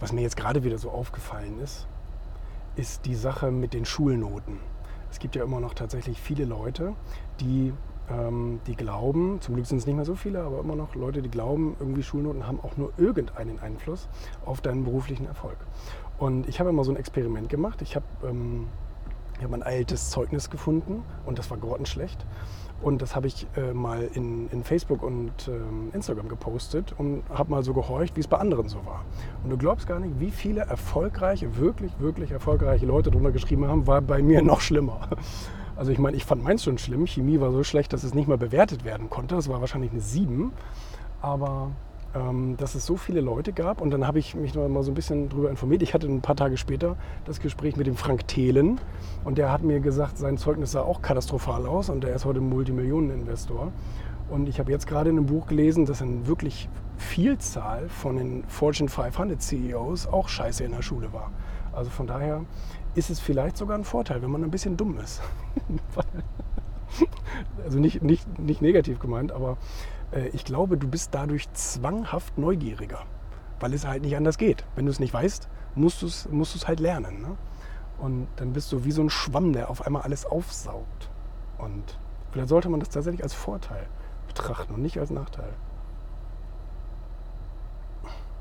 Was mir jetzt gerade wieder so aufgefallen ist, ist die Sache mit den Schulnoten. Es gibt ja immer noch tatsächlich viele Leute, die, ähm, die glauben, zum Glück sind es nicht mehr so viele, aber immer noch Leute, die glauben, irgendwie Schulnoten haben auch nur irgendeinen Einfluss auf deinen beruflichen Erfolg. Und ich habe immer so ein Experiment gemacht. Ich habe ähm, hab ein altes Zeugnis gefunden und das war grottenschlecht. Und das habe ich äh, mal in, in, Facebook und ähm, Instagram gepostet und habe mal so gehorcht, wie es bei anderen so war. Und du glaubst gar nicht, wie viele erfolgreiche, wirklich, wirklich erfolgreiche Leute drunter geschrieben haben, war bei mir noch schlimmer. Also ich meine, ich fand meins schon schlimm. Chemie war so schlecht, dass es nicht mehr bewertet werden konnte. Das war wahrscheinlich eine 7. Aber dass es so viele Leute gab. Und dann habe ich mich noch mal so ein bisschen darüber informiert. Ich hatte ein paar Tage später das Gespräch mit dem Frank Thelen und der hat mir gesagt, sein Zeugnis sah auch katastrophal aus und er ist heute Multimillioneninvestor. Und ich habe jetzt gerade in einem Buch gelesen, dass eine wirklich Vielzahl von den Fortune 500 CEOs auch scheiße in der Schule war. Also von daher ist es vielleicht sogar ein Vorteil, wenn man ein bisschen dumm ist. also nicht, nicht, nicht negativ gemeint, aber äh, ich glaube, du bist dadurch zwanghaft neugieriger, weil es halt nicht anders geht. Wenn du es nicht weißt, musst du es musst halt lernen. Ne? Und dann bist du wie so ein Schwamm, der auf einmal alles aufsaugt. Und vielleicht sollte man das tatsächlich als Vorteil betrachten und nicht als Nachteil.